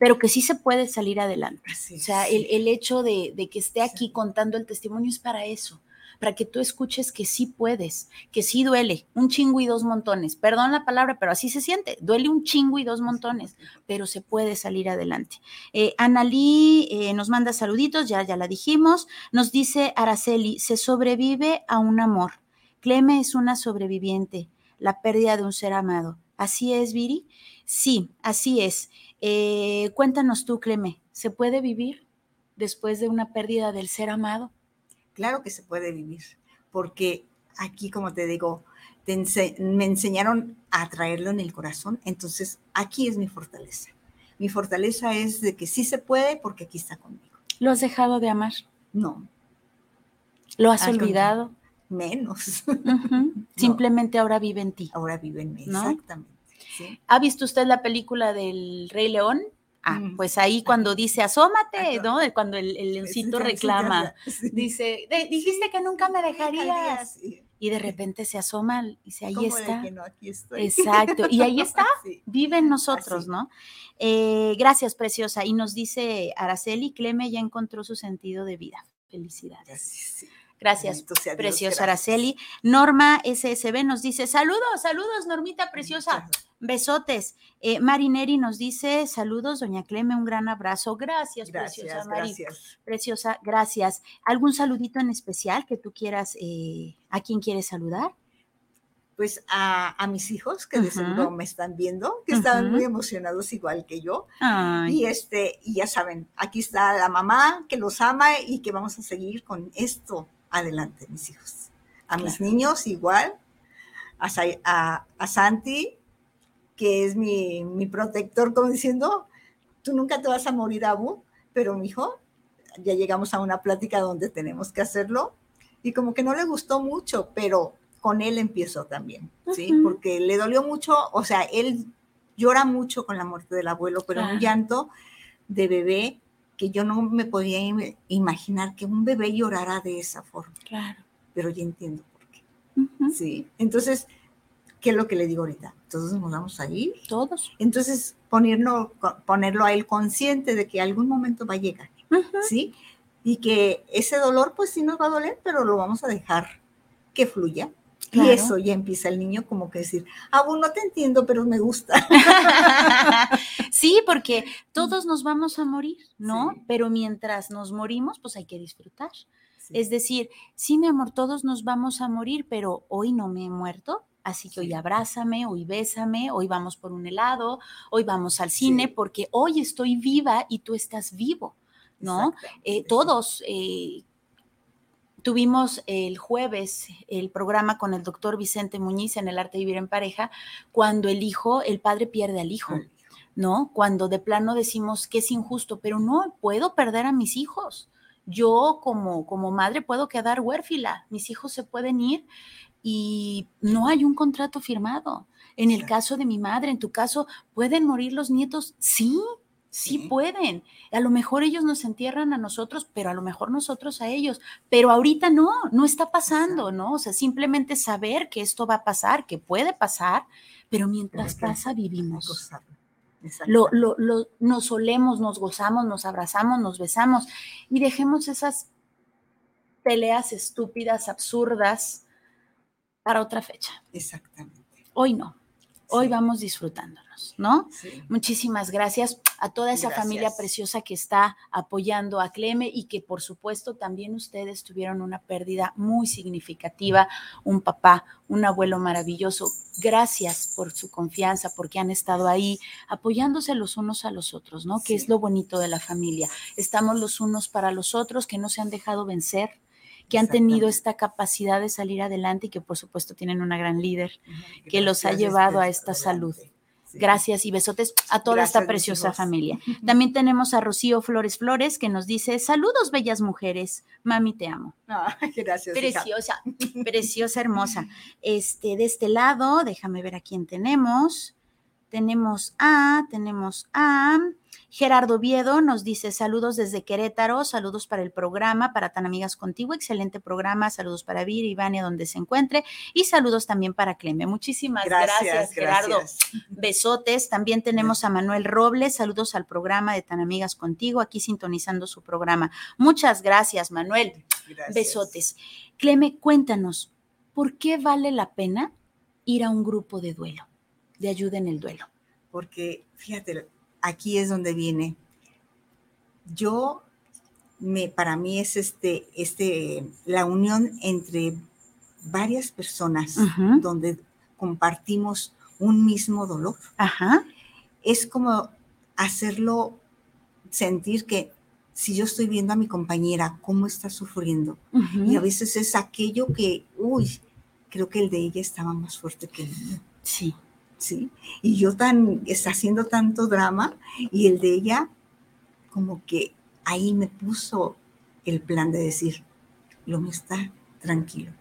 pero que sí se puede salir adelante. o sea, el, hecho de, que esté aquí contando el testimonio es para eso, para que tú escuches que sí puedes, que sí duele, un chingo y dos montones. Perdón la palabra, pero así se siente, duele un chingo y dos montones, pero se puede salir adelante. Eh, Analí eh, nos manda saluditos, ya, ya la dijimos, nos dice Araceli, se sobrevive a un amor. Cleme es una sobreviviente, la pérdida de un ser amado. ¿Así es, Viri? Sí, así es. Eh, cuéntanos tú, Cleme, ¿se puede vivir después de una pérdida del ser amado? Claro que se puede vivir, porque aquí, como te digo, me enseñaron a traerlo en el corazón, entonces aquí es mi fortaleza. Mi fortaleza es de que sí se puede porque aquí está conmigo. ¿Lo has dejado de amar? No. ¿Lo has olvidado? Menos. Simplemente ahora vive en ti. Ahora vive en mí, exactamente. ¿Ha visto usted la película del Rey León? Ah, mm. pues ahí cuando dice asómate, ¿no? Cuando el, el leoncito reclama, dice, dijiste que nunca me dejarías. Y de repente se asoma y dice, ahí está. Exacto, y ahí está, vive en nosotros, ¿no? Eh, gracias, preciosa. Y nos dice Araceli, Cleme ya encontró su sentido de vida. Felicidades. Gracias. Gracias, preciosa Araceli. Norma SSB nos dice, saludos, saludos, Normita preciosa. Besotes. Eh, Marineri nos dice, saludos, doña Cleme, un gran abrazo. Gracias, preciosa Mari. Preciosa, gracias. ¿Algún saludito en especial que tú quieras, eh, a quién quieres saludar? Pues a, mis hijos que de seguro me están viendo, que están muy emocionados igual que yo. Y este, y ya saben, aquí está la mamá que los ama y que vamos a seguir con esto adelante, mis hijos. A mis niños igual, a, a, Santi, que es mi, mi, protector, como diciendo, tú nunca te vas a morir, Abu, pero mi hijo, ya llegamos a una plática donde tenemos que hacerlo, y como que no le gustó mucho, pero con él empiezo también, ¿sí? Porque le dolió mucho, o sea, él llora mucho con la muerte del abuelo, pero un llanto de bebé que yo no me podía im- imaginar que un bebé llorara de esa forma, Claro. pero ya entiendo por qué. Ujú. Sí. Entonces, ¿qué es lo que le digo ahorita? Todos nos vamos a ir. Todos. Entonces, ponerlo, ponerlo a él consciente de que algún momento va a llegar. ¿sí? Y que ese dolor, pues sí nos va a doler, pero lo vamos a dejar que fluya. Claro. Y eso ya empieza el niño como que decir, bueno, no te entiendo, pero me gusta. sí, porque todos nos vamos a morir, ¿no? Sí. Pero mientras nos morimos, pues hay que disfrutar. Sí. Es decir, sí, mi amor, todos nos vamos a morir, pero hoy no me he muerto. Así que hoy abrázame, hoy bésame, hoy vamos por un helado, hoy vamos al cine, Sí. porque hoy estoy viva y tú estás vivo, ¿no? Eh, todos eh, tuvimos el jueves el programa con el doctor Vicente Muñiz en el arte de vivir en pareja, cuando el hijo, el padre pierde al hijo, Ay, ¿no? Cuando de plano decimos que es injusto, pero no puedo perder a mis hijos. Yo como, como madre puedo quedar huérfila, mis hijos se pueden ir y no hay un contrato firmado. En el caso de mi madre, en tu caso, ¿pueden morir los nietos? Sí, sí, Sí. pueden. A lo mejor ellos nos entierran a nosotros, pero a lo mejor nosotros a ellos. Pero ahorita no, no está pasando. ¿no? O sea, simplemente saber que esto va a pasar, que puede pasar, pero mientras pasa, vivimos. Lo, lo, lo- nos olemos, nos gozamos, nos abrazamos, nos besamos y dejemos esas peleas estúpidas, absurdas, para otra fecha. Exactamente. Hoy no, hoy Sí, vamos disfrutándonos, ¿no? sí. Muchísimas gracias a toda esa familia preciosa que está apoyando a Cleme y que por supuesto también ustedes tuvieron una pérdida muy significativa, un papá, un abuelo maravilloso. Gracias por su confianza, porque han estado ahí apoyándose los unos a los otros, ¿no? Que es lo bonito de la familia. Estamos los unos para los otros, que no se han dejado vencer que han tenido esta capacidad de salir adelante y que por supuesto tienen una gran líder. Que los ha llevado a esta salud. Sí. Gracias y besotes a toda esta Gracias, preciosa familia. También tenemos a Rocío Flores Flores que nos dice, saludos bellas mujeres, mami te amo. Gracias. hija. Preciosa, preciosa, hermosa. Este, de este lado, déjame ver a quién tenemos. Tenemos a, tenemos a Gerardo Viedo, nos dice saludos desde Querétaro, saludos para el programa, para Tan Amigas Contigo, excelente programa, saludos para Vir y Vania donde se encuentre y saludos también para Cleme. Muchísimas gracias, Gracias, Gerardo. gracias. Besotes. También tenemos a Manuel Robles. Saludos al programa de Tan Amigas Contigo, aquí sintonizando su programa. Muchas gracias, Manuel. Gracias. Besotes. Cleme, cuéntanos, ¿por qué vale la pena ir a un grupo de duelo, de ayuda en el duelo? Porque, fíjate, aquí es donde viene. Yo, me, para mí es este, este, la unión entre varias personas donde compartimos un mismo dolor. Ajá. Es como hacerlo sentir que si yo estoy viendo a mi compañera cómo está sufriendo, y a veces es aquello que, uy, creo que el de ella estaba más fuerte que el mío. Sí. ¿Sí? Y yo tan, está haciendo tanto drama y el de ella como que ahí me puso el plan de decir, lo mío está tranquilo,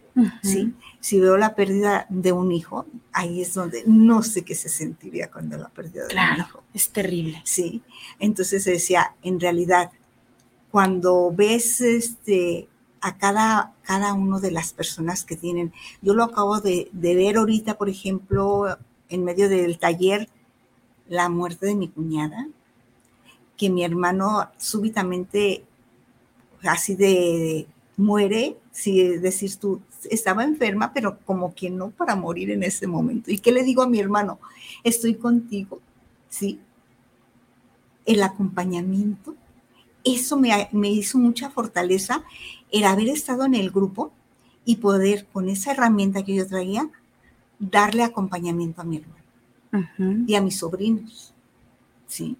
¿sí? Si veo la pérdida de un hijo, ahí es donde no sé qué se sentiría cuando la pérdida de un Claro, hijo, es terrible. ¿sí? Entonces decía, en realidad, cuando ves este, a cada, cada uno de las personas que tienen, yo lo acabo de, de ver ahorita, por ejemplo, en medio del taller, la muerte de mi cuñada, que mi hermano súbitamente, así de, muere, si decir tú, estaba enferma, pero como que no para morir en ese momento. ¿Y qué le digo a mi hermano? Estoy contigo, ¿sí? El acompañamiento, eso me, me hizo mucha fortaleza, el haber estado en el grupo y poder, con esa herramienta que yo traía, darle acompañamiento a mi hermano y a mis sobrinos. ¿sí?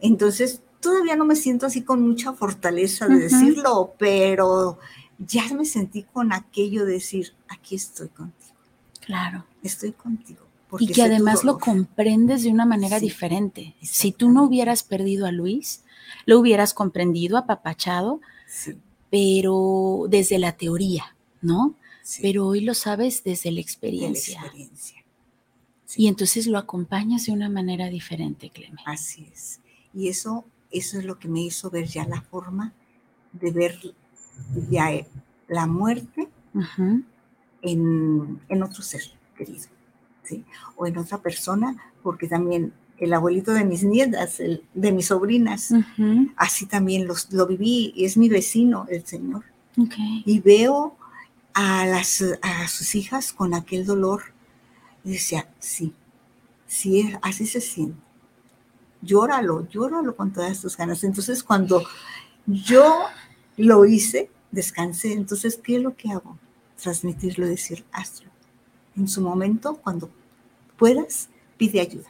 Entonces, todavía no me siento así con mucha fortaleza de decirlo, pero ya me sentí con aquello de decir, aquí estoy contigo, Claro. estoy contigo. Y que además lo dolor". comprendes de una manera Sí, diferente. Si tú no hubieras perdido a Luis, lo hubieras comprendido, apapachado, Sí, pero desde la teoría, ¿no? Sí, Pero hoy lo sabes desde la de la experiencia. experiencia. Y entonces lo acompañas de una manera diferente, Cleme. Así es. Y eso eso es lo que me hizo ver ya la forma de ver ya la muerte en, en, otro ser querido, ¿sí? O en otra persona, porque también el abuelito de mis nietas, el, de mis sobrinas, así también los, lo viví, y es mi vecino, el Señor. Y veo a, las, a sus hijas con aquel dolor, decía, sí, sí, así se siente. Llóralo, llóralo con todas tus ganas. Entonces, cuando yo lo hice, descansé. Entonces, ¿qué es lo que hago? Transmitirlo, decir, hazlo. En su momento, cuando puedas, pide ayuda.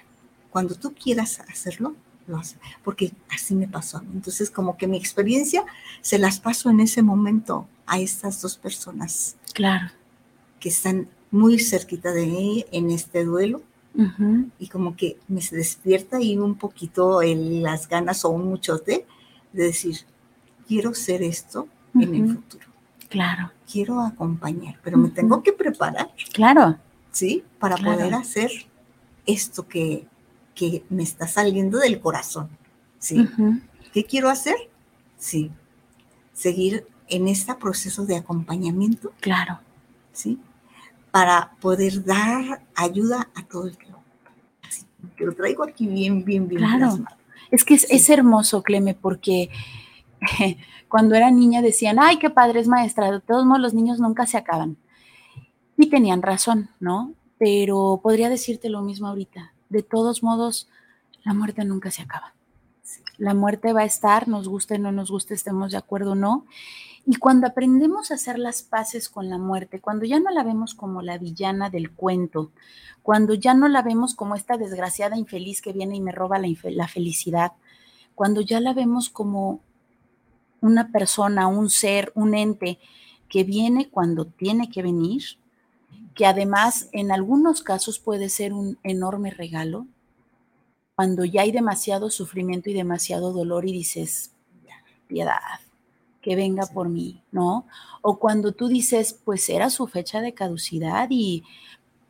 Cuando tú quieras hacerlo, lo haces. Porque así me pasó a mí. Entonces, como que mi experiencia se las paso en ese momento a estas dos personas. Claro. Que están muy cerquita de mí en este duelo. Y como que me despierta y un poquito el, las ganas o un muchote de decir, quiero ser esto en el futuro. Claro. Quiero acompañar, pero me tengo que preparar. Claro. ¿Sí? Para poder hacer esto que, que, me está saliendo del corazón. ¿Sí? ¿Qué quiero hacer? Sí. Seguir en este proceso de acompañamiento. Claro. ¿Sí? Para poder dar ayuda a todo el lo, que lo traigo aquí bien, bien, bien. Claro. Es que es, es hermoso, Cleme, porque cuando era niña decían, ay, qué padre es maestra, de todos modos los niños nunca se acaban. Y tenían razón, ¿no? Pero podría decirte lo mismo ahorita. De todos modos, la muerte nunca se acaba. La muerte va a estar, nos guste o no nos guste, estemos de acuerdo o no. Y cuando aprendemos a hacer las paces con la muerte, cuando ya no la vemos como la villana del cuento, cuando ya no la vemos como esta desgraciada infeliz que viene y me roba la, felicidad, cuando ya la vemos como una persona, un ser, un ente que viene cuando tiene que venir, que además en algunos casos puede ser un enorme regalo, cuando ya hay demasiado sufrimiento y demasiado dolor y dices, piedad, que venga por mí, ¿no? O cuando tú dices, pues era su fecha de caducidad y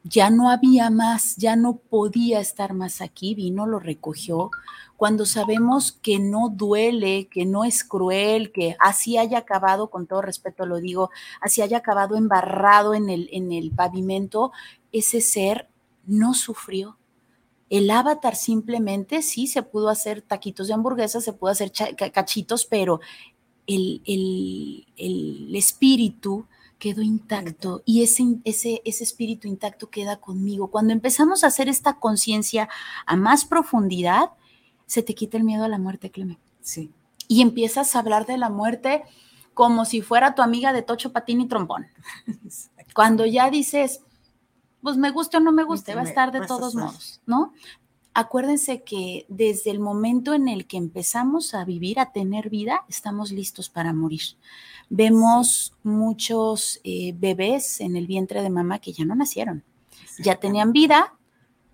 ya no había más, ya no podía estar más aquí, vino, lo recogió, cuando sabemos que no duele, que no es cruel, que así haya acabado, con todo respeto lo digo, así haya acabado embarrado en el, en el pavimento, ese ser no sufrió. El avatar simplemente sí se pudo hacer taquitos de hamburguesa, se pudo hacer cachitos, pero el, el, espíritu quedó intacto y ese, ese, ese espíritu intacto queda conmigo. Cuando empezamos a hacer esta conciencia a más profundidad, se te quita el miedo a la muerte, Clemente. Sí. Y empiezas a hablar de la muerte como si fuera tu amiga de tocho, patín y trombón. Cuando ya dices, pues me guste o no me guste, va a estar de todos modos, ¿no? Acuérdense que desde el momento en el que empezamos a vivir, a tener vida, estamos listos para morir. Vemos muchos eh, bebés en el vientre de mamá que ya no nacieron. Ya tenían vida,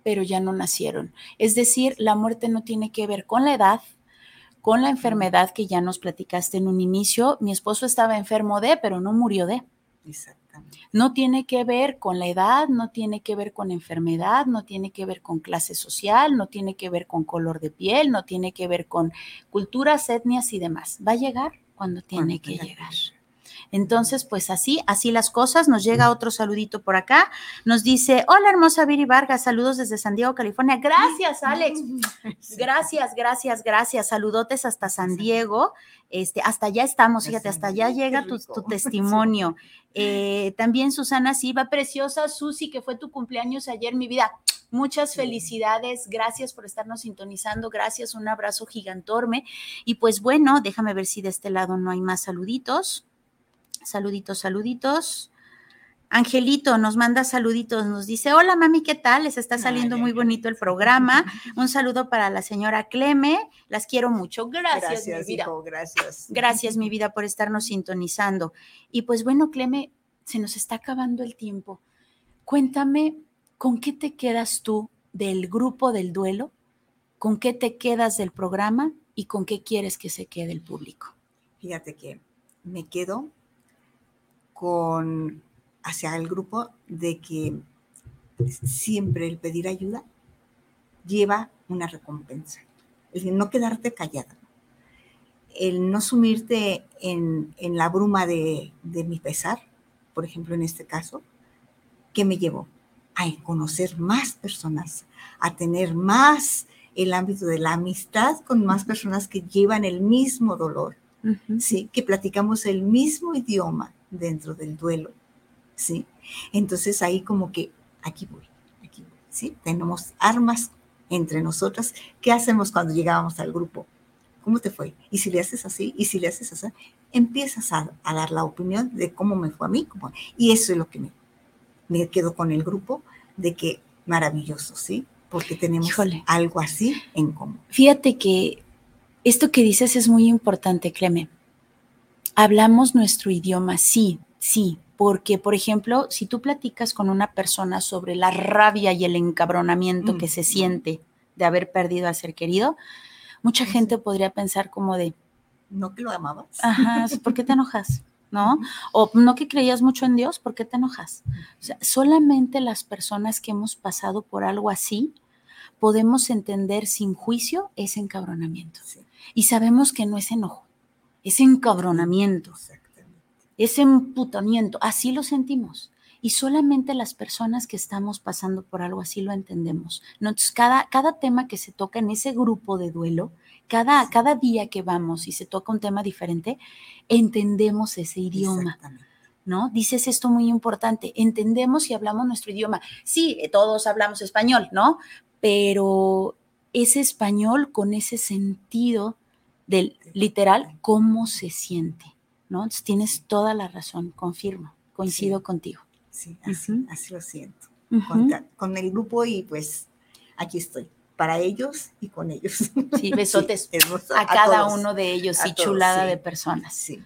pero ya no nacieron. Es decir, la muerte no tiene que ver con la edad, con la enfermedad que ya nos platicaste en un inicio. Mi esposo estaba enfermo de, pero no murió de. Exactamente. No tiene que ver con la edad, no tiene que ver con enfermedad, no tiene que ver con clase social, no tiene que ver con color de piel, no tiene que ver con culturas, etnias y demás. Va a llegar cuando tiene que llegar. Entonces, pues así, así las cosas. Nos llega otro saludito por acá. Nos dice, hola hermosa Viri Vargas, saludos desde San Diego, California. Gracias, Alex. Gracias, gracias, gracias. Saludotes hasta San Diego. Este, hasta allá estamos, fíjate, hasta allá llega tu, testimonio. Eh, también Susana Silva, preciosa Susi, que fue tu cumpleaños ayer, mi vida. Muchas felicidades, gracias por estarnos sintonizando, gracias, un abrazo gigantorme. Y pues bueno, déjame ver si de este lado no hay más saluditos. Saluditos, saluditos. Angelito nos manda saluditos, nos dice, hola mami, ¿qué tal? Les está saliendo muy bonito el programa. Un saludo para la señora Cleme, las quiero mucho. Gracias, mi vida. gracias. Gracias, mi vida, por estarnos sintonizando. Y pues bueno, Cleme, se nos está acabando el tiempo. Cuéntame, ¿con qué te quedas tú del grupo del duelo? ¿Con qué te quedas del programa? ¿Y con qué quieres que se quede el público? Fíjate que me quedo con hacia el grupo de que siempre el pedir ayuda lleva una recompensa. Decir, no quedarte callada, el no sumirte en, en la bruma de, de mi pesar, por ejemplo, en este caso, ¿qué me llevó? A conocer más personas, a tener más el ámbito de la amistad con más personas que llevan el mismo dolor, ¿sí? Que platicamos el mismo idioma dentro del duelo, ¿sí? Entonces ahí como que aquí voy, aquí voy, ¿sí? Tenemos armas entre nosotras. ¿Qué hacemos cuando llegábamos al grupo? ¿Cómo te fue? Y si le haces así, y si le haces así, empiezas a, dar la opinión de cómo me fue a mí. y eso es lo que me, me quedo con el grupo, de que maravilloso, ¿sí? Porque tenemos algo así en común. Fíjate que esto que dices es muy importante, Cleme. Hablamos nuestro idioma, sí, sí, porque, por ejemplo, si tú platicas con una persona sobre la rabia y el encabronamiento que se siente de haber perdido a ser querido, mucha gente podría pensar como de... ¿No que lo amabas? Ajá, ¿por qué te enojas? ¿No? O no que creías mucho en Dios, ¿por qué te enojas? O sea, solamente las personas que hemos pasado por algo así podemos entender sin juicio ese encabronamiento. Y sabemos que no es enojo, es encabronamiento, es emputamiento, así lo sentimos. Y solamente las personas que estamos pasando por algo así lo entendemos. Entonces, cada, cada tema que se toca en ese grupo de duelo, cada, cada día que vamos y se toca un tema diferente, entendemos ese idioma. ¿No? Dices esto muy importante, entendemos y hablamos nuestro idioma. Sí, eh, todos hablamos español, ¿no? Pero ese español con ese sentido del literal, cómo se siente, ¿no? tienes toda la razón, confirmo, coincido contigo. Sí, así, lo siento. con, el grupo y pues aquí estoy, para ellos y con ellos. Sí, besotes a, cada uno de ellos y chulada de personas. Sí.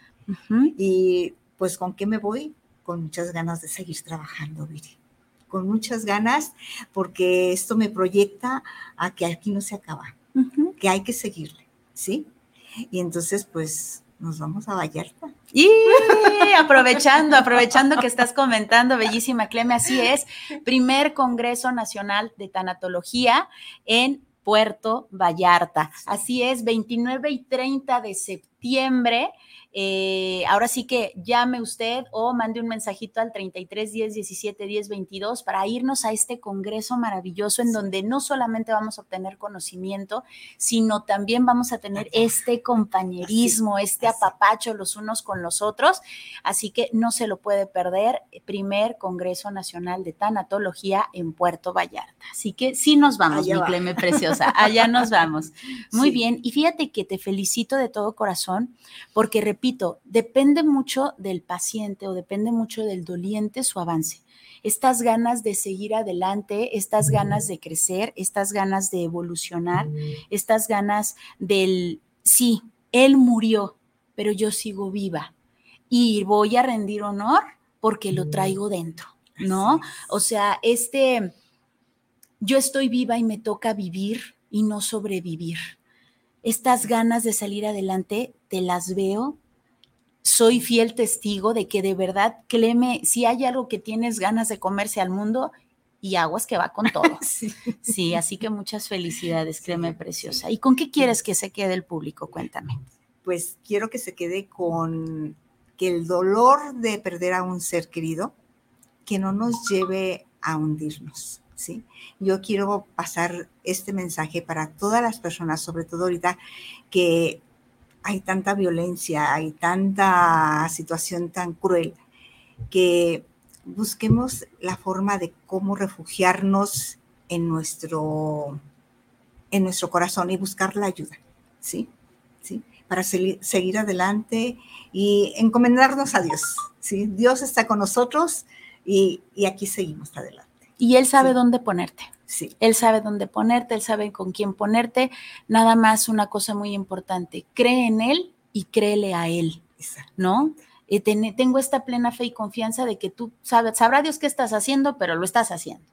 Y pues con qué me voy? Con muchas ganas de seguir trabajando, Viri. Con muchas ganas, porque esto me proyecta a que aquí no se acaba, que hay que seguirle, ¿sí? Y entonces, pues, nos vamos a Vallarta. Y aprovechando, aprovechando que estás comentando, bellísima Cleme, así es, primer Congreso Nacional de Tanatología en Puerto Vallarta. Así es, 29 y 30 de septiembre. Eh, ahora sí que llame usted o mande un mensajito al 33 10 17 10 22 para irnos a este congreso maravilloso en donde no solamente vamos a obtener conocimiento, sino también vamos a tener este compañerismo, este apapacho los unos con los otros. Así que no se lo puede perder. Primer Congreso Nacional de Tanatología en Puerto Vallarta. Así que sí nos vamos, mi Cleme preciosa. Allá nos vamos. Muy bien. Y fíjate que te felicito de todo corazón porque repito, depende mucho del paciente o depende mucho del doliente su avance. Estas ganas de seguir adelante, estas ganas de crecer, estas ganas de evolucionar, estas ganas del, sí, él murió, pero yo sigo viva y voy a rendir honor porque lo traigo dentro, ¿no? O sea, este, yo estoy viva y me toca vivir y no sobrevivir. Estas ganas de salir adelante, te las veo soy fiel testigo de que de verdad, Cleme, si hay algo que tienes ganas de comerse al mundo, y aguas que va con todo. sí. así que muchas felicidades, Cleme Preciosa. ¿Y con qué quieres que se quede el público? Cuéntame. Pues quiero que se quede con que el dolor de perder a un ser querido, que no nos lleve a hundirnos. ¿sí? Yo quiero pasar este mensaje para todas las personas, sobre todo ahorita que hay tanta violencia, hay tanta situación tan cruel, que busquemos la forma de cómo refugiarnos en nuestro, en nuestro corazón y buscar la ayuda, ¿sí? ¿Sí? Para seguir adelante y encomendarnos a Dios, ¿sí? Dios está con nosotros y, aquí seguimos adelante. Y Él sabe dónde ponerte. Él sabe dónde ponerte, él sabe con quién ponerte. Nada más una cosa muy importante, cree en él y créele a él, ¿no? Eh, tengo esta plena fe y confianza de que tú sabes, sabrá Dios qué estás haciendo, pero lo estás haciendo.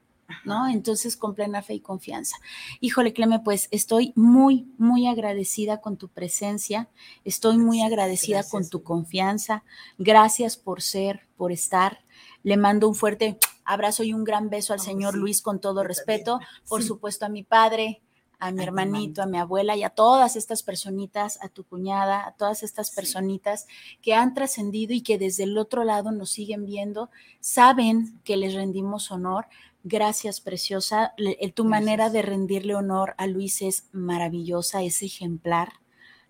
¿No? Entonces, con plena fe y confianza. Híjole, Cleme, pues estoy muy, muy agradecida con tu presencia, estoy muy agradecida con tu confianza. Gracias por ser, por estar. Le mando un fuerte abrazo y un gran beso al señor Luis con todo respeto, por supuesto a mi padre, a mi hermanito, a mi abuela y a todas estas personitas, a tu cuñada, a todas estas Sí. personitas que han trascendido y que desde el otro lado nos siguen viendo, saben que les rendimos honor. Gracias, preciosa. Le- tu manera de rendirle honor a Luis es maravillosa, es ejemplar.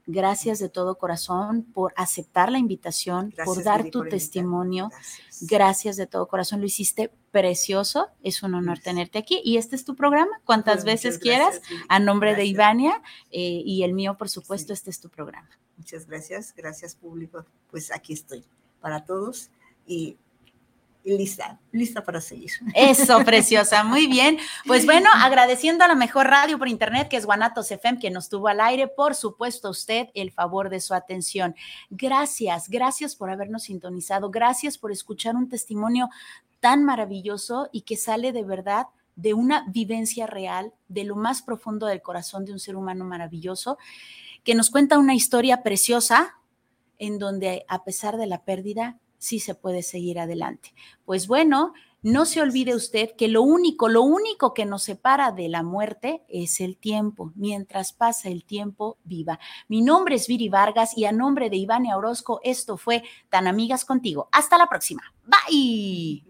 Gracias de todo corazón por aceptar la invitación, por dar tu por testimonio. Gracias. Gracias de todo corazón, lo hiciste precioso. Es un honor tenerte aquí. Y este es tu programa, cuantas veces quieras. gracias. A nombre de. Ivania eh, y el mío, por supuesto, Sí. este es tu programa. Muchas gracias, gracias público. Pues aquí estoy para todos y, y lista, lista para seguir. Eso, preciosa, muy bien. Pues bueno, agradeciendo a la mejor radio por internet, que es Guanatos FM, que nos tuvo al aire, por supuesto, a usted el favor de su atención. Gracias, gracias por habernos sintonizado, gracias por escuchar un testimonio tan maravilloso y que sale de verdad de una vivencia real, de lo más profundo del corazón de un ser humano maravilloso, que nos cuenta una historia preciosa en donde a pesar de la pérdida, sí se puede seguir adelante. Pues bueno, no se olvide usted que lo único, lo único que nos separa de la muerte es el tiempo. Mientras pasa el tiempo, viva. Mi nombre es Viri Vargas y a nombre de Ivania Orozco, esto fue Tan Amigas Contigo. Hasta la próxima. Bye.